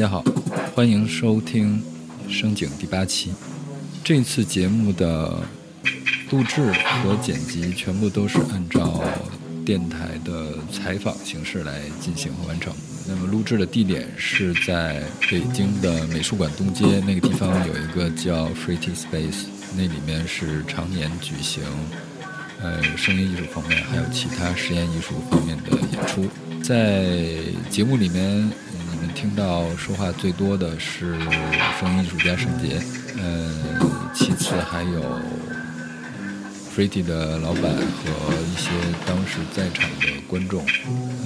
大家好，欢迎收听《声景》第八期。这次节目的录制和剪辑全部都是按照电台的采访形式来进行和完成。那么录制的地点是在北京的美术馆东街那个地方，有一个叫 Free T Space，那里面是常年举行呃声音艺术方面还有其他实验艺术方面的演出。在节目里面。听到说话最多的是声音艺术家沈杰，嗯，其次还有 f r e d d y 的老板和一些当时在场的观众，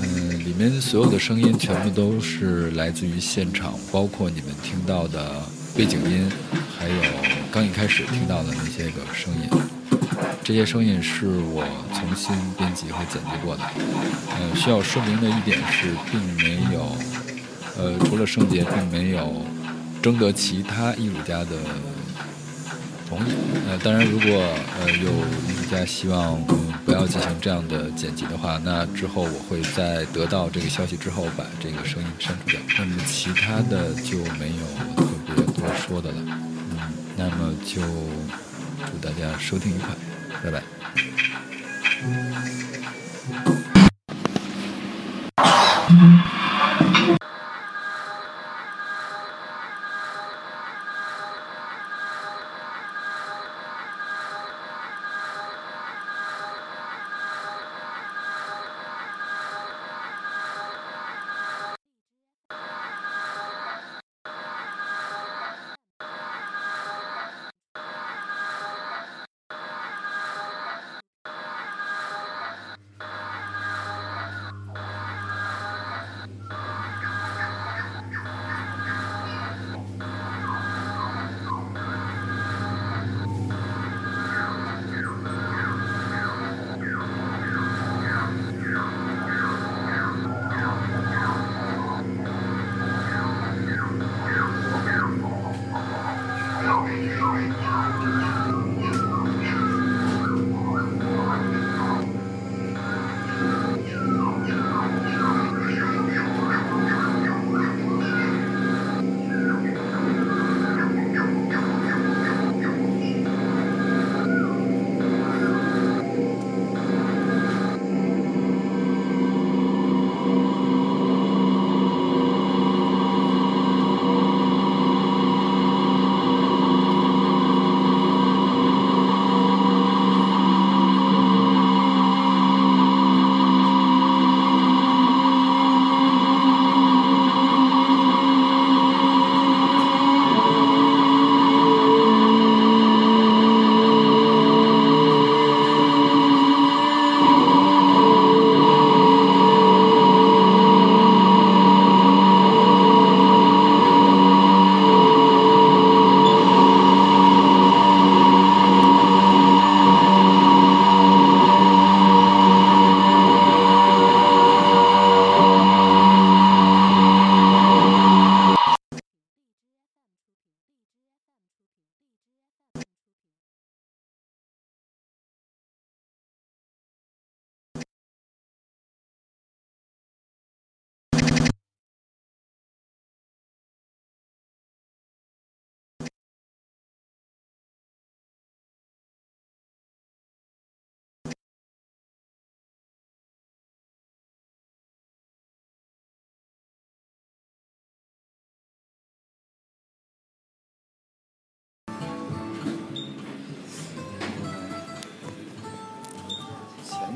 嗯，里面所有的声音全部都是来自于现场，包括你们听到的背景音，还有刚一开始听到的那些个声音，这些声音是我重新编辑和剪辑过的。嗯，需要说明的一点是，并没有。呃，除了圣洁，并没有征得其他艺术家的同意。呃，当然，如果呃有艺术家希望不要进行这样的剪辑的话，那之后我会在得到这个消息之后把这个声音删除掉。那么其他的就没有特别多说的了。嗯，那么就祝大家收听愉快，拜拜。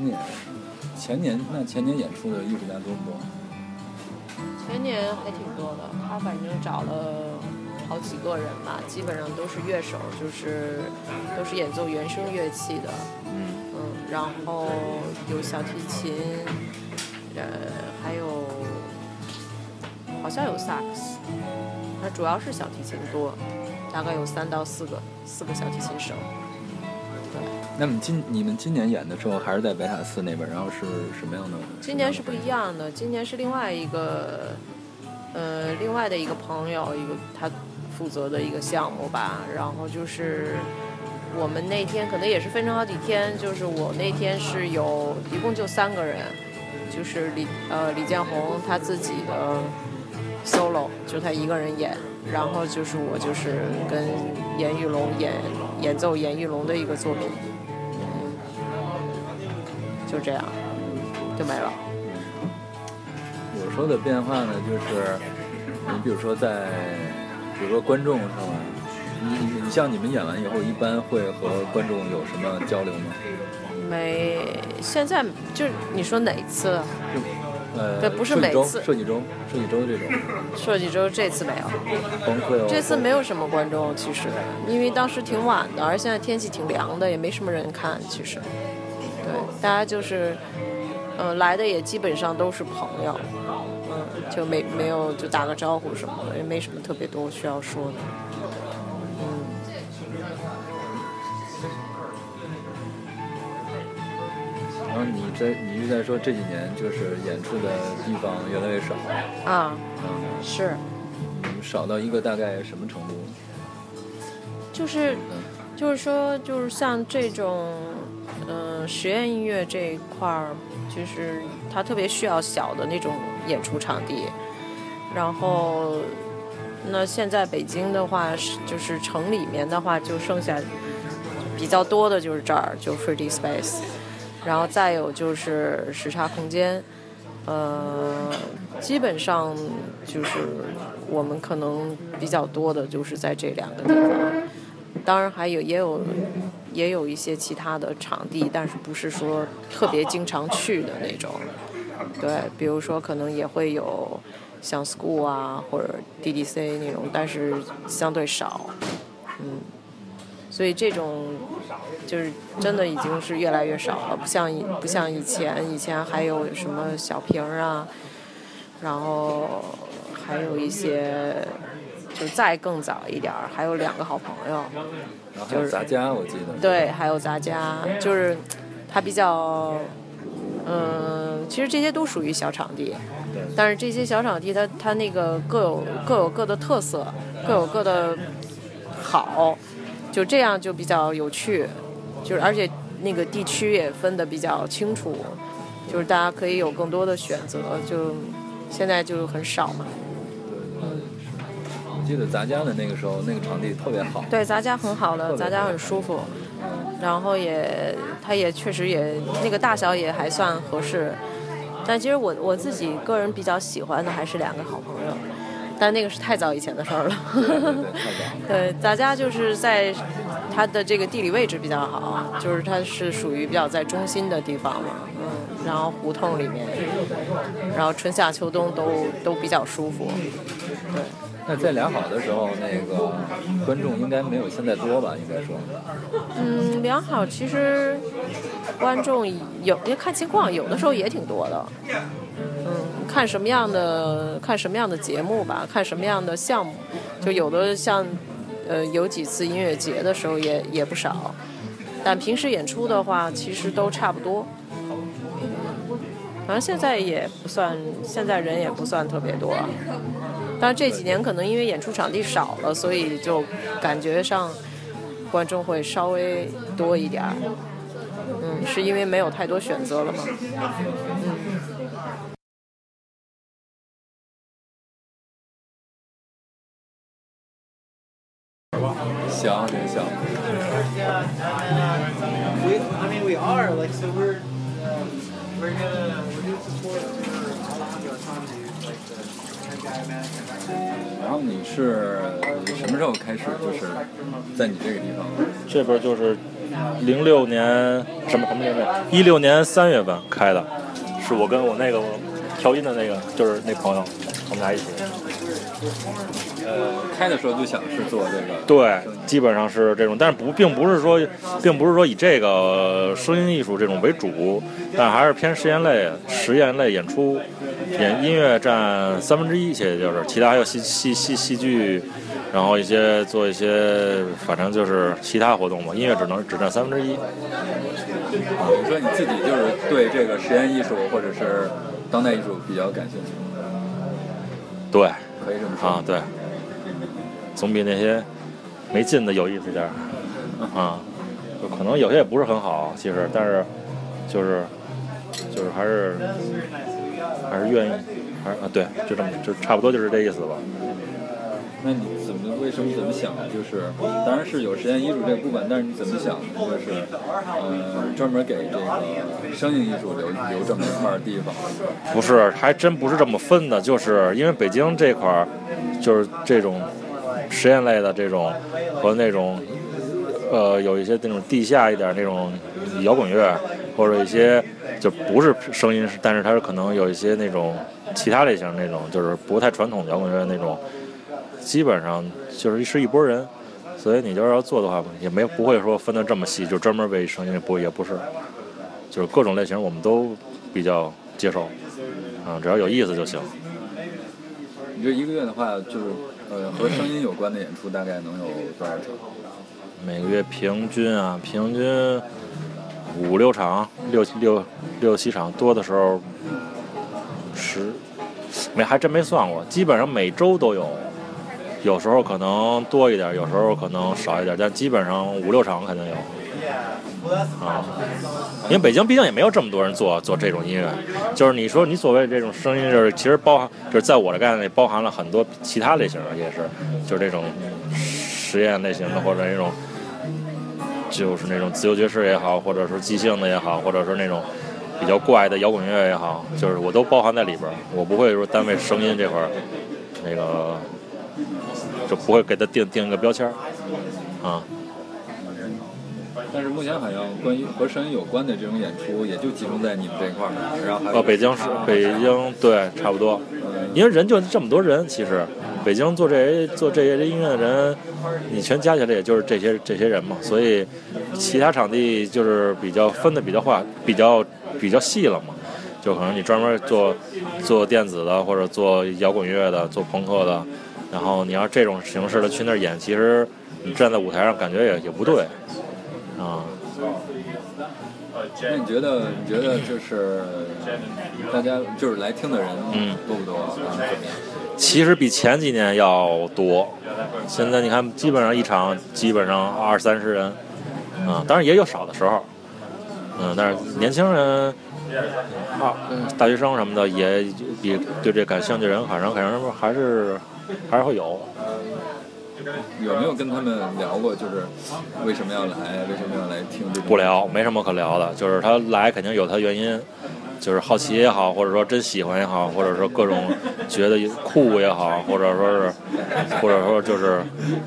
年，前年那前年演出的艺术家多不多？前年还挺多的，他反正找了好几个人吧，基本上都是乐手，就是都是演奏原声乐器的。嗯嗯，然后有小提琴，呃，还有好像有萨克斯，那主要是小提琴多，大概有三到四个，四个小提琴手。那么今你们今年演的时候还是在北塔寺那边，然后是什么样的？今年是不一样的，今年是另外一个，呃，另外的一个朋友，一个他负责的一个项目吧。然后就是我们那天可能也是分成好几天，就是我那天是有一共就三个人，就是李呃李建宏他自己的 solo，就他一个人演，然后就是我就是跟严玉龙演演奏严玉龙的一个作品，嗯，就这样就没了。我说的变化呢，就是你比如说在，比如说观众上吧？你你像你们演完以后，一般会和观众有什么交流吗？没，现在就是你说哪一次？就呃，对不是每次设计周，设计周这种，设计周这次没有，崩溃哦。这次没有什么观众，其实因为当时挺晚的，而现在天气挺凉的，也没什么人看。其实，对，大家就是，呃，来的也基本上都是朋友，嗯，就没没有就打个招呼什么的，也没什么特别多需要说的。嗯，然后你在你是在说这几年就是演出的地方越来越少，啊，嗯，是，少到一个大概什么程度？就是就是说，就是像这种，嗯、实验音乐这一块儿，就是它特别需要小的那种演出场地。然后，那现在北京的话，是就是城里面的话，就剩下比较多的就是这儿，就 Free Space，然后再有就是时差空间。呃，基本上就是我们可能比较多的就是在这两个地方。当然还有也有也有一些其他的场地，但是不是说特别经常去的那种。对，比如说可能也会有像 School 啊或者 DDC 那种，但是相对少。嗯，所以这种就是真的已经是越来越少了，不像不像以前，以前还有什么小瓶啊，然后还有一些。就再更早一点儿，还有两个好朋友，然后还有杂家，我记得。对，还有杂家，就是它比较，嗯，其实这些都属于小场地，但是这些小场地它它那个各有各有各的特色，各有各的好，就这样就比较有趣，就是而且那个地区也分得比较清楚，就是大家可以有更多的选择，就现在就很少嘛。我记得杂家的那个时候，那个场地特别好。对，杂家很好的，杂家很舒服，然后也，它也确实也那个大小也还算合适。但其实我我自己个人比较喜欢的还是两个好朋友，但那个是太早以前的事儿了。对对对，太早。对，杂家就是在它的这个地理位置比较好，就是它是属于比较在中心的地方嘛，嗯，然后胡同里面，然后春夏秋冬都都比较舒服，对。那在良好的时候，那个观众应该没有现在多吧？应该说。嗯，良好其实观众有，要看情况，有的时候也挺多的。嗯，看什么样的看什么样的节目吧，看什么样的项目，就有的像呃有几次音乐节的时候也也不少，但平时演出的话其实都差不多。反正现在也不算，现在人也不算特别多。但这几年可能因为演出场地少了，所以就感觉上观众会稍微多一点儿。嗯，是因为没有太多选择了吗？嗯。在你这个地方？这边就是零六年什么什么年份？一六年三月份开的，是我跟我那个调音的那个，就是那朋友，我们俩一起。呃，开的时候就想是做这个。对，基本上是这种，但是不，并不是说，并不是说以这个声音艺术这种为主，但还是偏实验类、实验类演出，演音乐占三分之一，其实就是其他还有戏戏戏戏剧，然后一些做一些，反正就是其他活动嘛，音乐只能只占三分之一。啊，你说你自己就是对这个实验艺术或者是当代艺术比较感兴趣，对，可以这么说。啊，对，总比那些没劲的有意思点儿啊。就可能有些也不是很好，其实，但是就是就是还是还是愿意还是啊对，就这么就差不多就是这意思吧。那你怎么为什么怎么想的？就是当然是有实验艺术这个部分，但是你怎么想的？就是呃，专门给这个声音艺术留留这么一块地方。不是，还真不是这么分的，就是因为北京这块儿，就是这种实验类的这种和那种呃有一些那种地下一点那种摇滚乐，或者一些就不是声音，但是它是可能有一些那种其他类型那种，就是不太传统摇滚乐那种，基本上就是是一拨人。所以你就是要做的话，也没不会说分得这么细，就专门为声音不也不是，就是各种类型我们都比较接受。嗯，只要有意思就行。你这一个月的话，就是呃和声音有关的演出大概能有多少场？每个月平均啊，平均五六场，六六六七场，多的时候十，没还真没算过，基本上每周都有，有时候可能多一点，有时候可能少一点，但基本上五六场肯定有。啊，因为北京毕竟也没有这么多人做做这种音乐，就是你说你所谓这种声音，就是其实包含，就是在我的概念里包含了很多其他类型的，也是，就是这种实验类型的，或者那种就是那种自由爵士也好，或者说即兴的也好，或者是那种比较怪的摇滚乐也好，就是我都包含在里边，我不会说单为声音这块儿那个就不会给它定定一个标签儿啊。但是目前好像关于和声音有关的这种演出，也就集中在你们这块儿，然后还有，北京市，北京对，差不多，因为人就这么多人，其实北京做这些做这些音乐的人，你全加起来也就是这些这些人嘛，所以其他场地就是比较分的比较化，比较比较细了嘛，就可能你专门做做电子的，或者做摇滚乐的，做朋克的，然后你要这种形式的去那儿演，其实你站在舞台上感觉也也不对，啊。那你觉得你觉得就是大家就是来听的人嗯多不多？然后怎么样？其实比前几年要多。现在你看，基本上一场基本上二三十人，啊、当然也有少的时候，嗯，但是年轻人啊，嗯大学生什么的也比对这感兴趣的人，反正反正还是还是会有。有没有跟他们聊过？就是为什么要来？为什么要来听这种？不聊，没什么可聊的，就是他来肯定有他原因，就是好奇也好，或者说真喜欢也好，或者说各种觉得酷也好，或者说是，或者说就是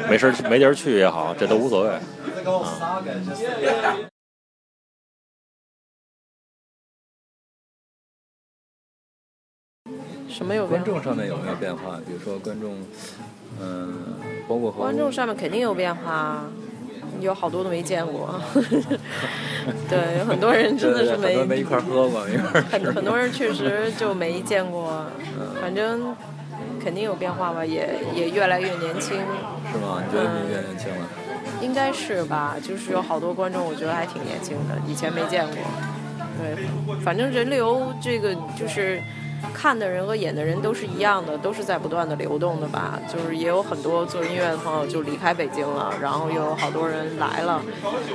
没事儿没地儿去也好，这都无所谓。Like 什么有？观众上面有没有变化？比如说观众，嗯、包括和观众上面肯定有变化，有好多都没见过。对，有很多人真的是对很多没一块儿喝过，没一块儿很很多人确实就没见过，反正肯定有变化吧，也也越来越年轻，是吗？你觉得你越年轻了？应该是吧？就是有好多观众，我觉得还挺年轻的，以前没见过。对，反正人流这个就是看的人和演的人都是一样的，都是在不断的流动的吧。就是也有很多做音乐的朋友就离开北京了，然后又有好多人来了，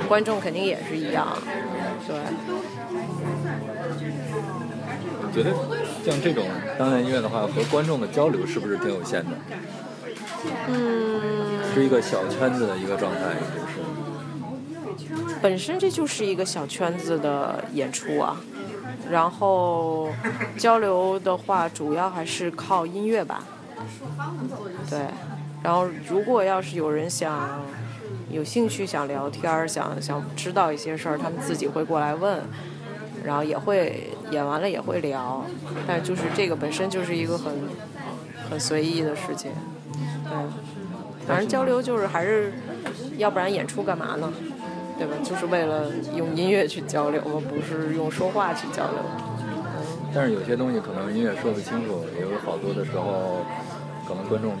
观众肯定也是一样。对。你觉得像这种当代音乐的话，和观众的交流是不是挺有限的？嗯，是一个小圈子的一个状态，就是。本身这就是一个小圈子的演出啊，然后交流的话，主要还是靠音乐吧。对，然后如果要是有人想有兴趣想聊天儿，想想知道一些事儿，他们自己会过来问，然后也会演完了也会聊，但就是这个本身就是一个很很随意的事情。对，反正交流就是还是，要不然演出干嘛呢？对吧？就是为了用音乐去交流嘛，不是用说话去交流。但是有些东西可能音乐说不清楚，也有好多的时候，可能观众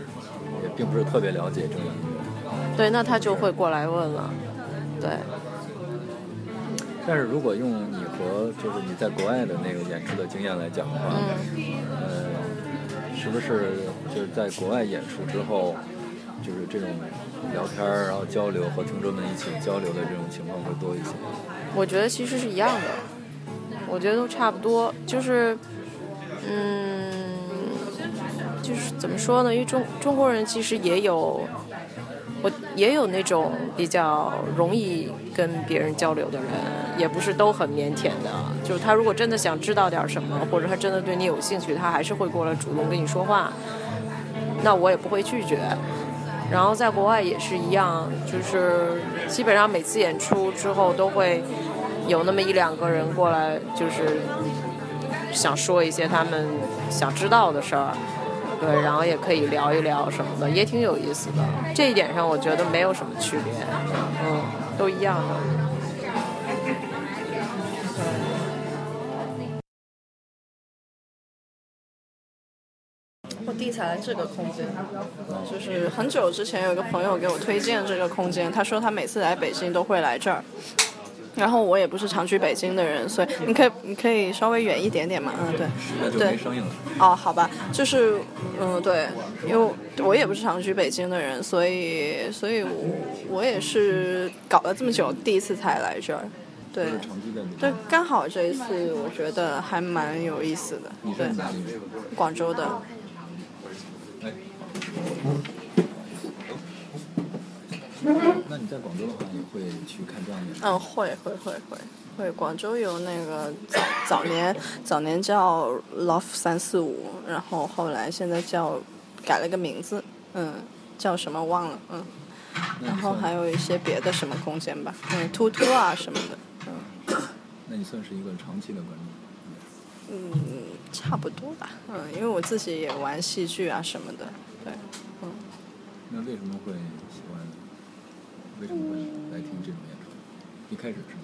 也并不是特别了解这个音乐。对，那他就会过来问了。对，但是如果用你和就是你在国外的那个演出的经验来讲的话，呃，是不是就是在国外演出之后，就是这种聊天儿，然后交流和听众们一起交流的这种情况会多一些？我觉得其实是一样的，我觉得都差不多，就是，嗯，就是怎么说呢？因为中中国人其实也有，我也有那种比较容易跟别人交流的人，也不是都很腼腆的。就是他如果真的想知道点什么，或者他真的对你有兴趣，他还是会过来主动跟你说话。那我也不会拒绝。然后在国外也是一样，就是基本上每次演出之后都会有那么一两个人过来，就是想说一些他们想知道的事儿，对，然后也可以聊一聊什么的，也挺有意思的。这一点上我觉得没有什么区别，嗯，都一样的。我第一次来这个空间，就是很久之前有一个朋友给我推荐这个空间，他说他每次来北京都会来这儿。然后我也不是常去北京的人，所以你可以你可以稍微远一点点嘛，嗯对，那就没声音了。哦，好吧，就是嗯对，因为我也不是常去北京的人，所以所以我我也是搞了这么久，第一次才来这儿。对，对，刚好这一次我觉得还蛮有意思的。你在哪里？广州的。那你在广州的话，你会去看这样的？嗯，会会会会会。广州有那个早早年早年叫 Love 三四五，然后后来现在叫改了个名字，嗯，叫什么忘了，嗯。然后还有一些别的什么空间吧，嗯，突突啊什么的，嗯。那你算是一个长期的观众？嗯，差不多吧，嗯，因为我自己也玩戏剧啊什么的，对，嗯。那为什么会喜欢？为什么会来听这种演出？一开始是吗？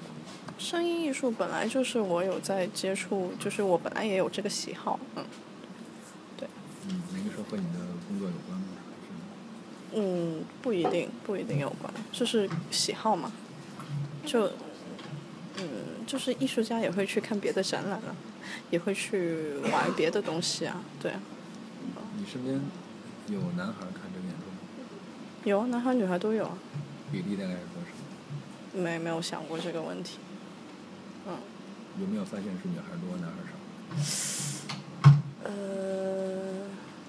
声音艺术本来就是我有在接触，就是我本来也有这个喜好，嗯，对。嗯，那个时候和你的工作有关吗？嗯，不一定，不一定有关，就是喜好嘛。就，嗯，就是艺术家也会去看别的展览啊，也会去玩别的东西啊，对。你身边有男孩看这个演出吗？有，男孩女孩都有啊。比例大概是多少？没没有想过这个问题，嗯。有没有发现是女孩多，男孩少？呃，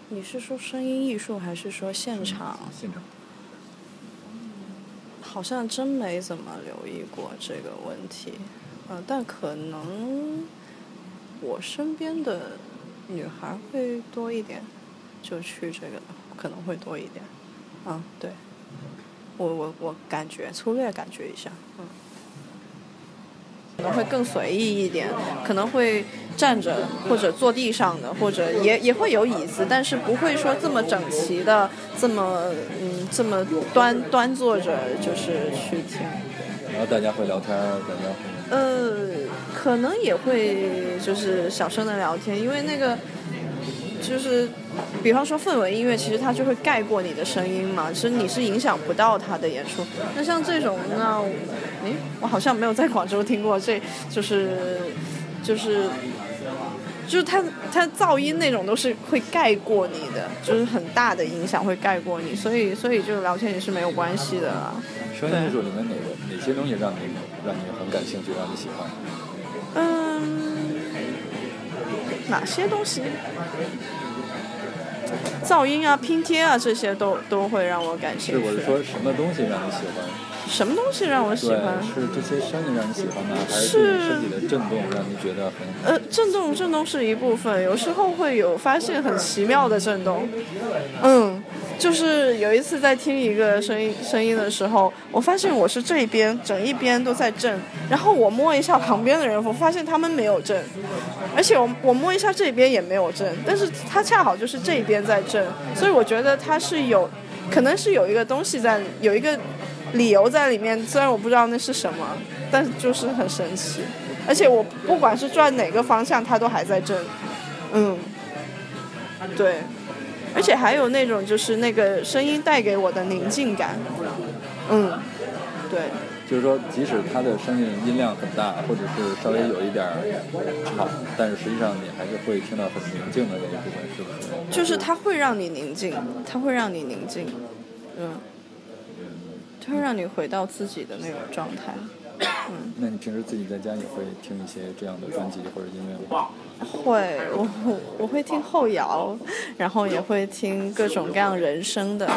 你是说声音艺术还是说现场？现场。好像真没怎么留意过这个问题，嗯，但可能我身边的女孩会多一点，就去这个可能会多一点，嗯，对。我我我感觉粗略感觉一下，嗯，可能会更随意一点，可能会站着或者坐地上的，或者也也会有椅子，但是不会说这么整齐的，这么嗯这么端端坐着就是去听。然后大家会聊天，大家会。呃，可能也会就是小声的聊天，因为那个。就是，比方说氛围音乐，其实它就会盖过你的声音嘛，其实你是影响不到他的演出。那像这种，那，诶，我好像没有在广州听过，这就是，就是，就是它它噪音那种都是会盖过你的，就是很大的影响会盖过你，所以所以就聊天也是没有关系的啦。声音艺术里面哪个哪些东西让你让你很感兴趣，让你喜欢？嗯。哪些东西？噪音啊、拼贴啊，这些都都会让我感兴趣。是，我是说什么东西让你喜欢？什么东西让我喜欢？是这些声音让你喜欢呢，还是身体的震动让你觉得很？呃，震动，震动是一部分，有时候会有发现很奇妙的震动。嗯。就是有一次在听一个声音声音的时候，我发现我是这一边整一边都在震，然后我摸一下旁边的人，我发现他们没有震，而且我我摸一下这边也没有震，但是它恰好就是这一边在震，所以我觉得它是有，可能是有一个东西在，有一个理由在里面，虽然我不知道那是什么，但就是很神奇，而且我不管是转哪个方向，它都还在震，嗯，对。而且还有那种就是那个声音带给我的宁静感，嗯，对。就是说，即使它的声音音量很大，或者是稍微有一点吵，但是实际上你还是会听到很宁静的那一部分，是不是？就是它会让你宁静，它会让你宁静，嗯，它会让你回到自己的那种状态。嗯 那你平时自己在家也会听一些这样的专辑或者音乐吗？会，我我我会听后摇，然后也会听各种各样人声的，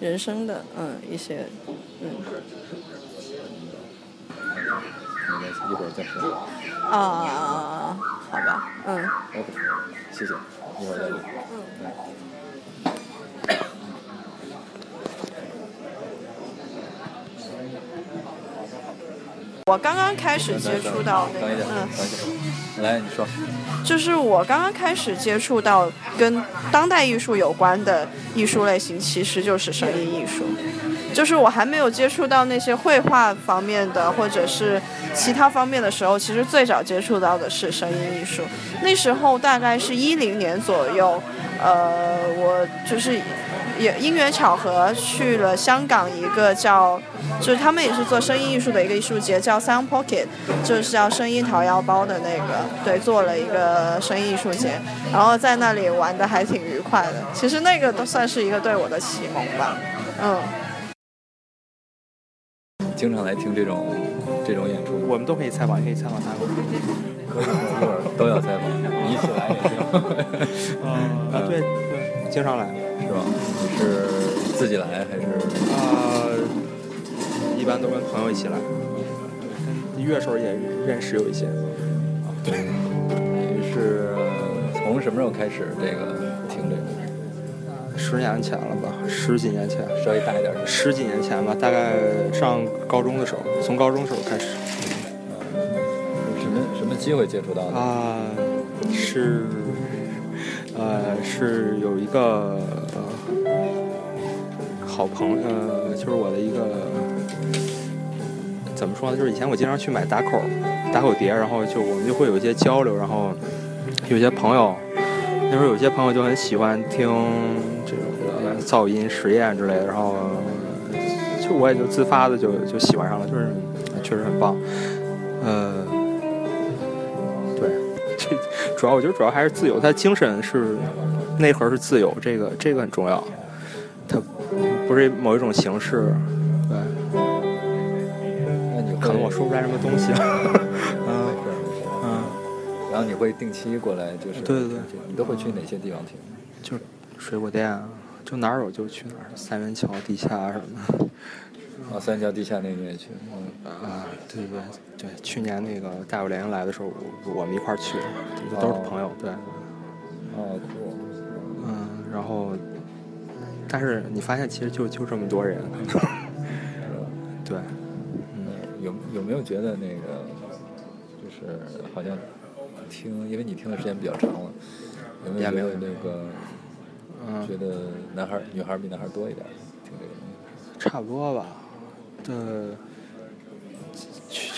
人声的，嗯，一些，嗯。没关系，一会儿再说。啊，好吧，嗯。OK，谢谢，一会儿再聊。嗯。我刚刚开始接触到那个，嗯，来，你说。就是我刚刚开始接触到跟当代艺术有关的艺术类型，其实就是声音艺术。就是我还没有接触到那些绘画方面的，或者是其他方面的时候，其实最早接触到的是声音艺术。那时候大概是一零年左右，呃，我就是也因缘巧合去了香港一个叫，就是他们也是做声音艺术的一个艺术节，叫 Sound Pocket，就是叫声音掏腰包的那个，对，做了一个声音艺术节，然后在那里玩的还挺愉快的。其实那个都算是一个对我的启蒙吧，嗯。经常来听这种这种演出，我们都可以采访，也可以采访他们。可以，一会儿都要采访，你一起来也行。啊，对对，经常来。是吧？你是自己来还是？啊，一般都跟朋友一起来。跟乐手也认识有一些。啊，对你是从什么时候开始这个听这个？十年前了吧，十几年前，稍微大一点的。十几年前吧，大概上高中的时候，从高中时候开始。什么什么机会接触到的？啊，是，呃，是有一个、呃、好朋友，呃，就是我的一个，怎么说呢？就是以前我经常去买打口打口碟，然后就我们就会有一些交流，然后有些朋友，那时候有些朋友就很喜欢听这种噪音实验之类的，然后就我也就自发的就就喜欢上了，就是确实很棒，呃。主要我觉得主要还是自由，他精神是内核是自由，这个这个很重要。它不是某一种形式，对。那你可能我说不出来什么东西。嗯嗯。然后你会定期过来，就是对对对，你都会去哪些地方听？就水果店，就哪儿有就去哪儿，三元桥地下什么的。啊，三桥地下那个也去，嗯啊，对对对，去年那个大有联来的时候，我我们一块儿去的，这都是朋友，对。哦，酷。嗯，然后，但是你发现其实就就这么多人，对。嗯，有有没有觉得那个，就是好像听，因为你听的时间比较长了，有没有那个，嗯，觉得男孩女孩比男孩多一点听这个？差不多吧。呃，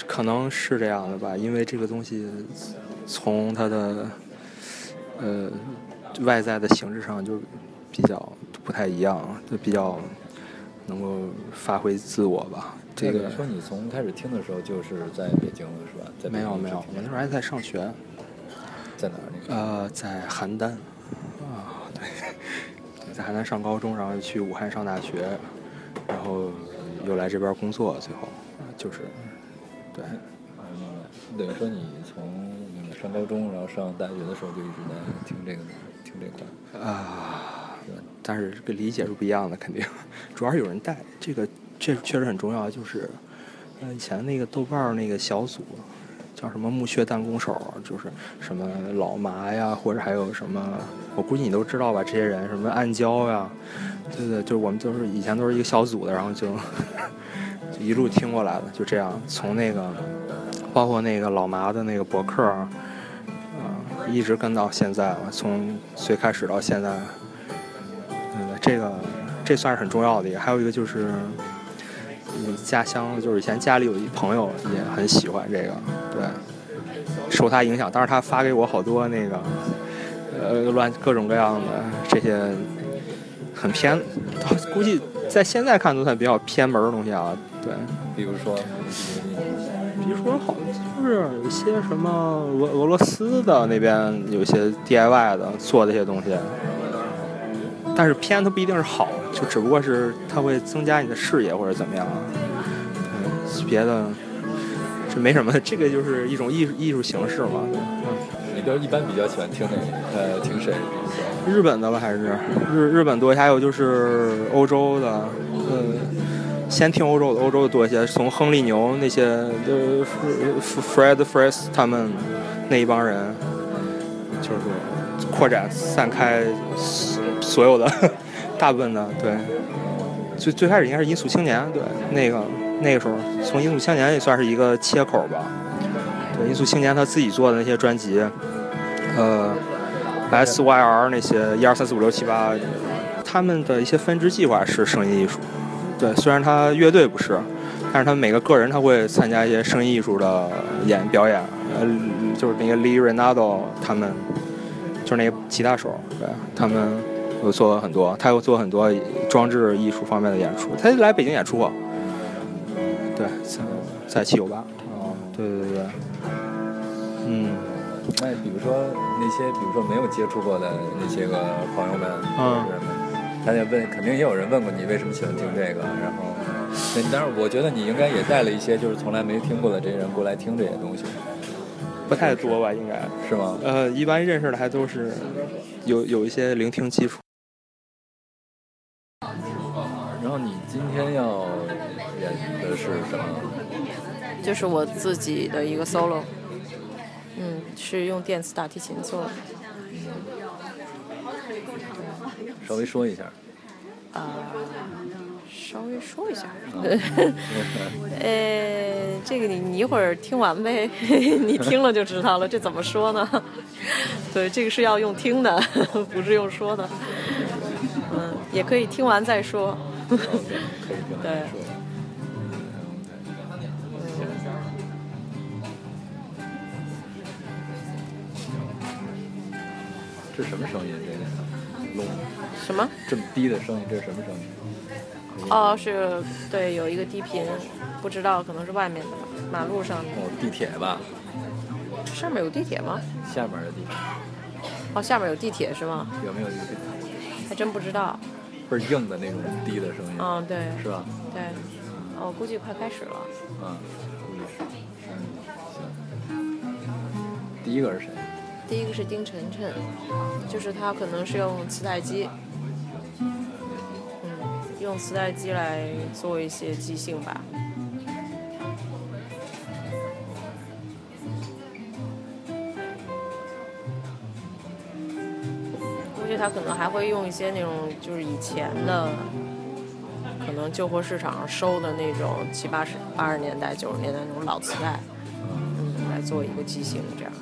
可能是这样的吧，因为这个东西从它的呃外在的形式上就比较不太一样，就比较能够发挥自我吧。这个说你从开始听的时候就是在北京了是吧？在没有没有，我那时候还在上学。在哪儿？那个？呃，在邯郸。啊，对，在邯郸上高中，然后去武汉上大学，然后。又来这边工作，最后就是，对，等于说你从上高中，然后上大学的时候就一直在听这个，听这块啊，但是这个理解是不一样的，肯定，主要是有人带，这个这确实很重要。就是，呃，以前那个豆瓣那个小组叫什么木屑弹弓手，就是什么老麻呀，或者还有什么，我估计你都知道吧，这些人什么暗礁呀。对对，就我们都是以前都是一个小组的，然后就一路听过来的，就这样从那个包括那个老麻的那个博客，啊、一直跟到现在了，从最开始到现在，嗯，这个这算是很重要的一个。还有一个就是，你家乡就是以前家里有一朋友也很喜欢这个，对，受他影响，当时他发给我好多那个呃乱各种各样的这些。很偏，估计在现在看都算比较偏门的东西啊。对，比如说，比如说好，就是有一些什么俄俄罗斯的那边有些 DIY 的做这些东西，但是偏它不一定是好，就只不过是它会增加你的视野或者怎么样。嗯，别的这没什么，这个就是一种艺术艺术形式嘛。你都一般比较喜欢听哪呃听谁？日本的吧，还是日日本多些，还有就是欧洲的，呃，先听欧洲的，欧洲的多一些。从亨利牛那些，呃，Fred f r e s 他们那一帮人，就是扩展散开所有的大部分的，对。最最开始应该是音速青年，对，那个那个时候从音速青年也算是一个切口吧。对，音速青年他自己做的那些专辑，呃。S Y R 那些一二三四五六七八，他们的一些分支计划是声音艺术。对，虽然他乐队不是，但是他每个个人他会参加一些声音艺术的演表演。呃，就是那个 Lee Renado 他们，就是那个吉他手，对，他们有做很多，他有做很多装置艺术方面的演出。他来北京演出过，对，在在七九八。哦，对对对对，嗯。那比如说那些，比如说没有接触过的那些个朋友们，嗯，大家问，肯定也有人问过你为什么喜欢听这个，然后，那当然我觉得你应该也带了一些就是从来没听过的这些人过来听这些东西，不太多吧，应该是吗？呃，一般认识的还都是有有一些聆听基础。就是我自己的一个 solo。嗯，是用电子大提琴做的。稍微说一下。啊，稍微说一下。呃，这个你你一会儿听完呗，你听了就知道了。这怎么说呢？对，这个是要用听的，不是用说的。嗯，也可以听完再说。对。是什么声音？这个龙？什么？这么低的声音，这是什么声音？哦，是对，有一个低频，不知道，可能是外面的吧马路上的。哦，地铁吧？上面有地铁吗？下面的地铁。哦，下面有地铁是吗？有没有地铁？还真不知道。倍儿硬的那种低的声音。嗯，对。是吧？对。哦估计快开始了。嗯，估计是。嗯，行。第一个是谁？第一个是丁晨晨，就是他可能是用磁带机，嗯，用磁带机来做一些即兴吧。估计他可能还会用一些那种就是以前的，可能旧货市场收的那种七八十八十年代九十年代那种老磁带，嗯，来做一个即兴这样。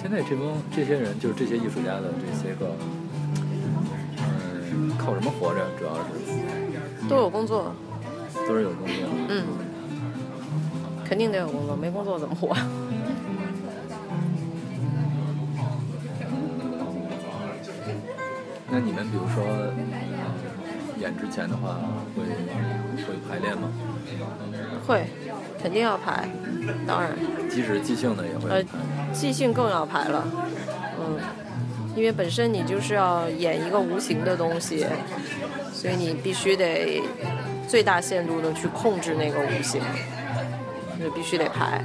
现在这帮这些人，就是这些艺术家的这些个，嗯，靠什么活着？主要是都有工作，都是有工作。嗯，肯定得有工作，没工作怎么活？那你们比如说演之前的话，会会排练吗？会，肯定要排，当然。即使即兴的也会。即兴更要排了，嗯，因为本身你就是要演一个无形的东西，所以你必须得最大限度的去控制那个无形，就必须得排，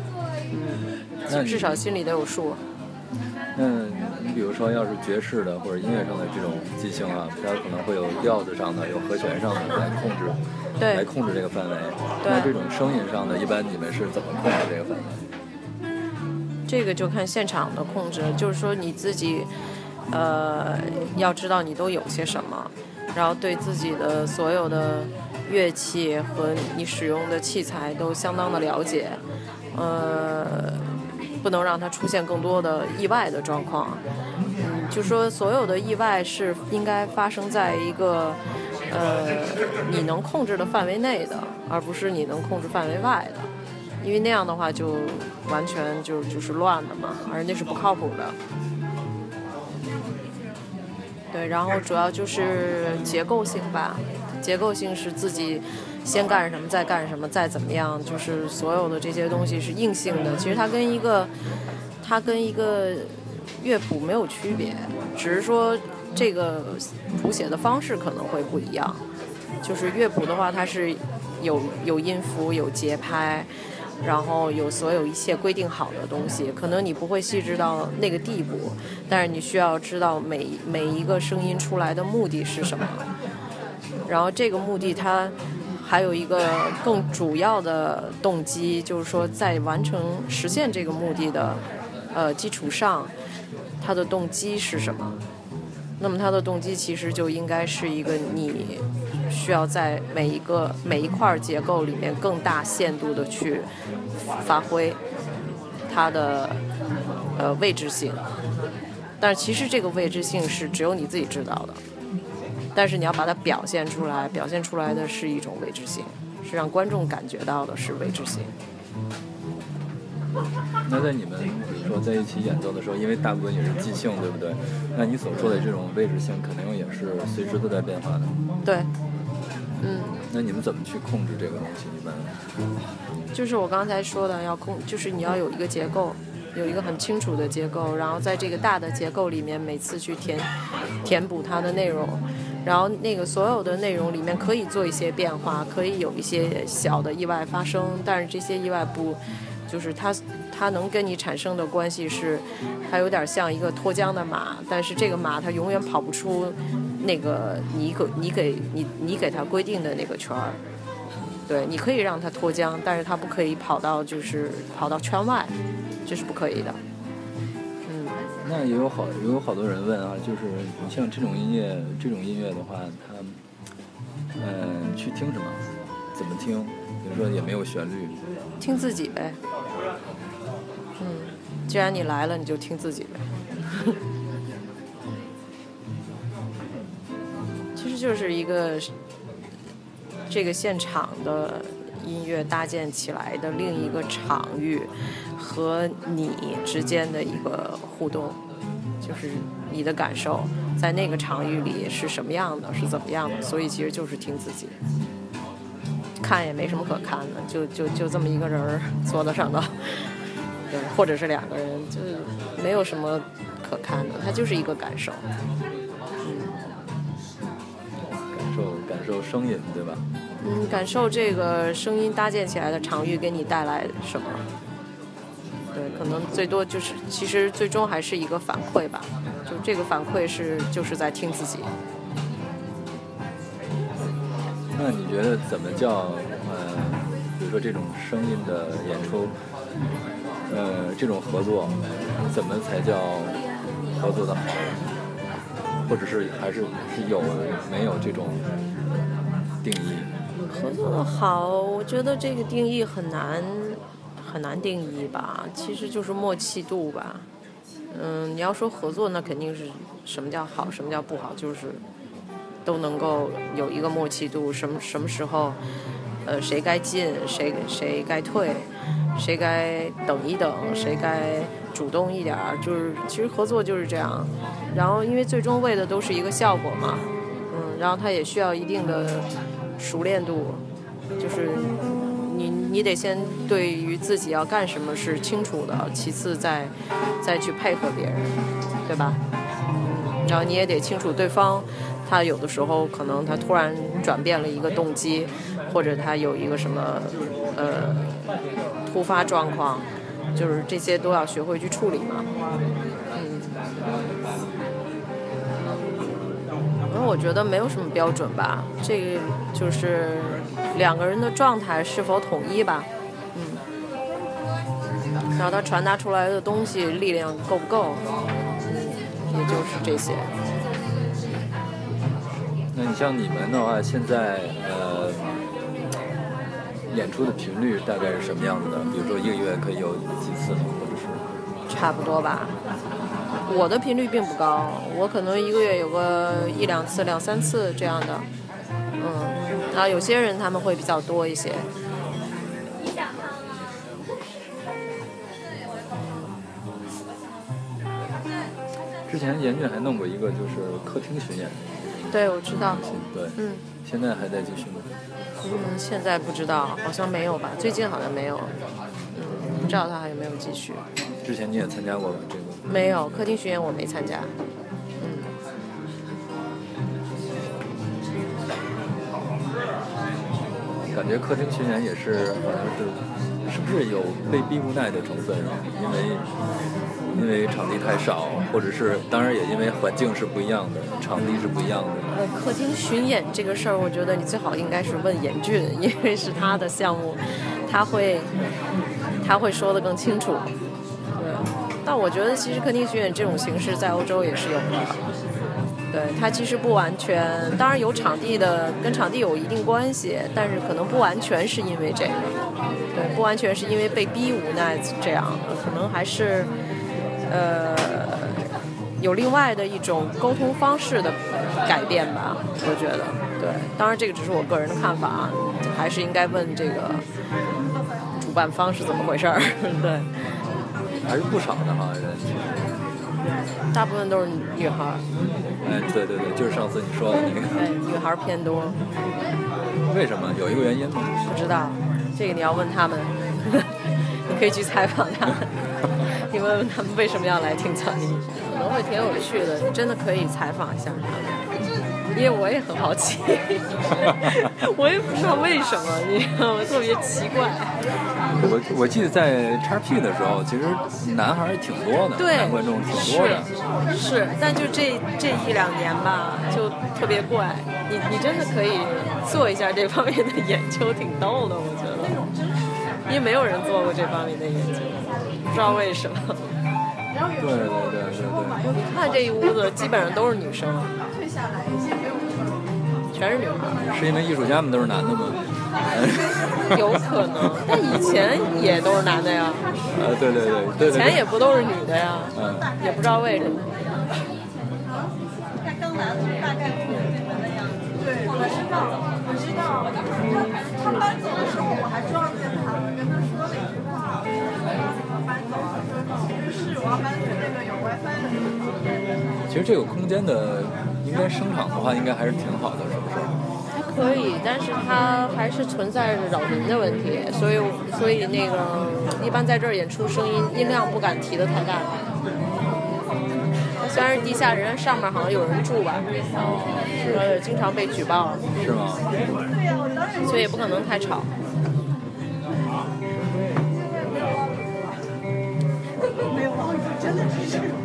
嗯，至少心里得有数。嗯你比如说，要是爵士的或者音乐上的这种即兴啊，它可能会有调子上的、有和弦上的来控制，对，来控制这个范围。那这种声音上的，一般你们是怎么控制这个范围？这个就看现场的控制，就是说你自己，呃，要知道你都有些什么，然后对自己的所有的乐器和你使用的器材都相当的了解，呃，不能让它出现更多的意外的状况。嗯，就说所有的意外是应该发生在一个呃你能控制的范围内的，而不是你能控制范围外的。因为那样的话就完全就就是乱的嘛，而那是不靠谱的。对，然后主要就是结构性吧，结构性是自己先干什么，再干什么，再怎么样，就是所有的这些东西是硬性的。其实它跟一个它跟一个乐谱没有区别，只是说这个谱写的方式可能会不一样。就是乐谱的话，它是。有有音符，有节拍，然后有所有一切规定好的东西。可能你不会细致到那个地步，但是你需要知道每每一个声音出来的目的是什么。然后这个目的它还有一个更主要的动机，就是说在完成实现这个目的的呃基础上，它的动机是什么？那么它的动机其实就应该是一个你需要在每一个每一块结构里面更大限度的去发挥它的呃位置性，但是其实这个位置性是只有你自己知道的，但是你要把它表现出来，表现出来的是一种位置性，是让观众感觉到的是位置性。那在你们比如说在一起演奏的时候，因为大部分也是即兴，对不对？那你所说的这种位置性，肯定也是随时都在变化的。对，嗯，那你们怎么去控制这个东西？一般就是我刚才说的，要控，就是你要有一个结构，有一个很清楚的结构，然后在这个大的结构里面，每次去填填补它的内容，然后那个所有的内容里面可以做一些变化，可以有一些小的意外发生，但是这些意外不。就是它，它能跟你产生的关系是，它有点像一个脱缰的马，但是这个马它永远跑不出那个你给你给你你给它规定的那个圈儿。对，你可以让它脱缰，但是它不可以跑到就是跑到圈外，这是不可以的。嗯，那也有好也有好多人问啊，就是你像这种音乐这种音乐的话，它嗯去听什么？怎么听？比如说也没有旋律，听自己呗。嗯，既然你来了，你就听自己呗。其实就是一个这个现场的音乐搭建起来的另一个场域和你之间的一个互动，就是你的感受在那个场域里是什么样的，是怎么样的，所以其实就是听自己。看也没什么可看的，就就就这么一个人儿坐在上头，对，或者是两个人，就是没有什么可看的，它就是一个感受，嗯，感受感受声音，对吧？嗯，感受这个声音搭建起来的场域给你带来什么？对，可能最多就是，其实最终还是一个反馈吧，就这个反馈是就是在听自己。那你觉得怎么叫呃，比如说这种声音的演出，呃，这种合作，怎么才叫合作的好？或者是还是是有没有这种定义？合作的好，我觉得这个定义很难很难定义吧，其实就是默契度吧。嗯，你要说合作，那肯定是什么叫好，什么叫不好，就是。都能够有一个默契度，什么什么时候，呃，谁该进，谁谁该退，谁该等一等，谁该主动一点儿，就是其实合作就是这样。然后因为最终为的都是一个效果嘛，嗯，然后它也需要一定的熟练度，就是你你得先对于自己要干什么是清楚的，其次再再去配合别人，对吧？嗯然后你也得清楚对方。他有的时候可能他突然转变了一个动机，或者他有一个什么呃突发状况，就是这些都要学会去处理嘛。嗯，反正我觉得没有什么标准吧，这个就是两个人的状态是否统一吧。嗯，然后他传达出来的东西力量够不够，也就是这些。那你像你们的话，现在呃，演出的频率大概是什么样子的？比如说一个月可以有几次呢？或者是？差不多吧。我的频率并不高，我可能一个月有个一两次、两三次这样的。嗯，啊，有些人他们会比较多一些。之前严俊还弄过一个，就是客厅巡演。对，我知道。对，嗯，现在还在继续吗？嗯，现在不知道，好像没有吧？最近好像没有。嗯，不知道他还有没有继续。之前你也参加过吧这个？没有，客厅巡演我没参加。嗯。感感觉客厅巡演也是好像是是不是有被逼无奈的成分啊？因为因为场地太少，或者是当然也因为环境是不一样的，场地是不一样的。呃，客厅巡演这个事儿，我觉得你最好应该是问严俊，因为是他的项目，他会他会说的更清楚。对，但我觉得其实客厅巡演这种形式在欧洲也是有的。对，它其实不完全，当然有场地的，跟场地有一定关系，但是可能不完全是因为这个。对，不完全是因为被逼无奈这样，可能还是呃有另外的一种沟通方式的改变吧，我觉得。对，当然这个只是我个人的看法，还是应该问这个主办方是怎么回事儿。对，还是不少的哈人。大部分都是女孩儿。哎，对对对，就是上次你说的那个。对，女孩儿偏多。为什么？有一个原因吗？不知道，这个你要问他们。你可以去采访他们，你问问他们为什么要来听草泥，可能会挺有趣的。你真的可以采访一下他们，因为我也很好奇，我也不知道为什么，你知道吗？特别奇怪。我我记得在叉 P 的时候，其实男孩儿挺多的，观众挺多的。是，但就这这一两年吧，就特别怪。你你真的可以做一下这方面的研究，挺逗的，我觉得。因为没有人做过这方面的研究，不知道为什么。对对对对对。你看 这一屋子，基本上都是女生，全是女孩。是因为艺术家们都是男的吗？有可能，但以前也都是男的呀。呃，对对对，以前也不都是女的呀。嗯。也不知道为什么。他刚来，大概道，我知道。他他搬走的时候，我还撞见他了，跟他说了一句话。怎么搬走啊？不是，我要搬去那个有 WiFi 的地方。其实这个空间的，应该声场的话，应该还是挺好的，是不是？还可以，但是它还是存在着扰民的问题，所以所以那个一般在这儿演出，声音音量不敢提的太大。虽然是地下，人上面好像有人住吧，呃，经常被举报。是吗？所以也不可能太吵。没有，真的是。